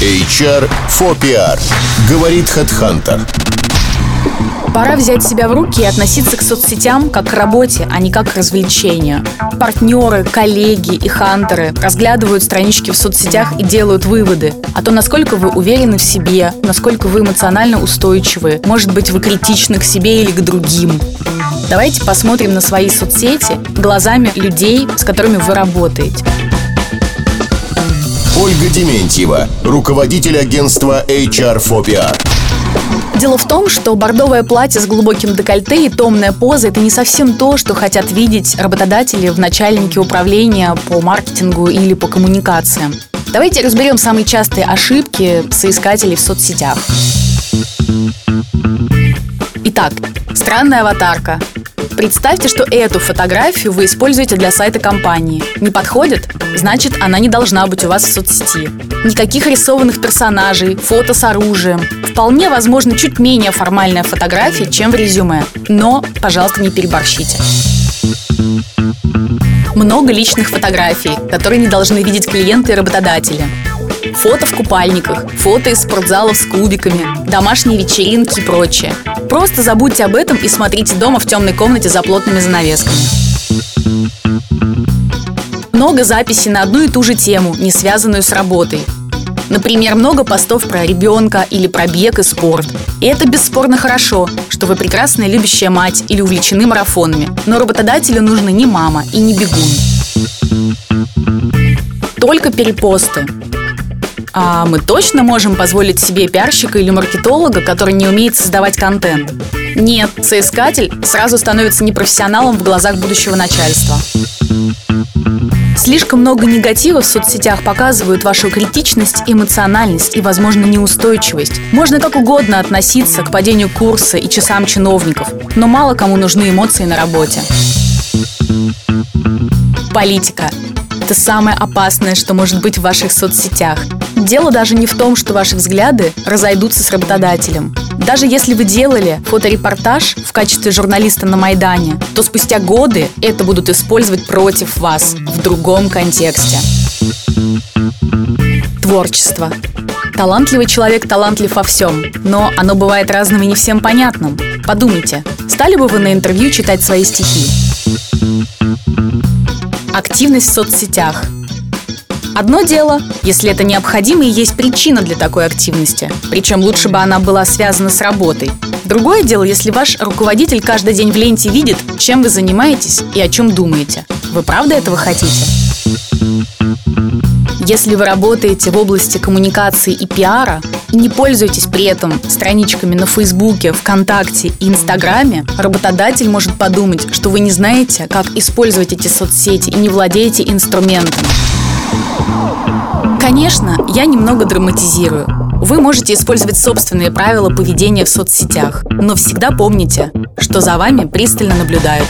HR for PR. Говорит HeadHunter. Пора взять себя в руки и относиться к соцсетям как к работе, а не как к развлечению. Партнеры, коллеги и хантеры разглядывают странички в соцсетях и делают выводы о том, насколько вы уверены в себе, насколько вы эмоционально устойчивы, может быть, вы критичны к себе или к другим. Давайте посмотрим на свои соцсети глазами людей, с которыми вы работаете. Ольга Дементьева, руководитель агентства HR PR. Дело в том, что бордовое платье с глубоким декольте и томная поза – это не совсем то, что хотят видеть работодатели в начальнике управления по маркетингу или по коммуникациям. Давайте разберем самые частые ошибки соискателей в соцсетях. Итак, странная аватарка, Представьте, что эту фотографию вы используете для сайта компании. Не подходит? Значит, она не должна быть у вас в соцсети. Никаких рисованных персонажей, фото с оружием. Вполне возможно чуть менее формальная фотография, чем в резюме. Но, пожалуйста, не переборщите. Много личных фотографий, которые не должны видеть клиенты и работодатели. Фото в купальниках, фото из спортзалов с кубиками, домашние вечеринки и прочее. Просто забудьте об этом и смотрите дома в темной комнате за плотными занавесками. Много записей на одну и ту же тему, не связанную с работой. Например, много постов про ребенка или про бег и спорт. И это бесспорно хорошо, что вы прекрасная любящая мать или увлечены марафонами. Но работодателю нужны не мама и не бегун. Только перепосты. А мы точно можем позволить себе пиарщика или маркетолога, который не умеет создавать контент? Нет, соискатель сразу становится непрофессионалом в глазах будущего начальства. Слишком много негатива в соцсетях показывают вашу критичность, эмоциональность и, возможно, неустойчивость. Можно как угодно относиться к падению курса и часам чиновников, но мало кому нужны эмоции на работе. Политика. Это самое опасное, что может быть в ваших соцсетях. Дело даже не в том, что ваши взгляды разойдутся с работодателем. Даже если вы делали фоторепортаж в качестве журналиста на Майдане, то спустя годы это будут использовать против вас в другом контексте. Творчество. Талантливый человек талантлив во всем, но оно бывает разным и не всем понятным. Подумайте, стали бы вы на интервью читать свои стихи? Активность в соцсетях – Одно дело, если это необходимо и есть причина для такой активности, причем лучше бы она была связана с работой. Другое дело, если ваш руководитель каждый день в ленте видит, чем вы занимаетесь и о чем думаете. Вы правда этого хотите? Если вы работаете в области коммуникации и пиара и не пользуетесь при этом страничками на Фейсбуке, ВКонтакте и Инстаграме, работодатель может подумать, что вы не знаете, как использовать эти соцсети и не владеете инструментами. Конечно, я немного драматизирую. Вы можете использовать собственные правила поведения в соцсетях, но всегда помните, что за вами пристально наблюдают.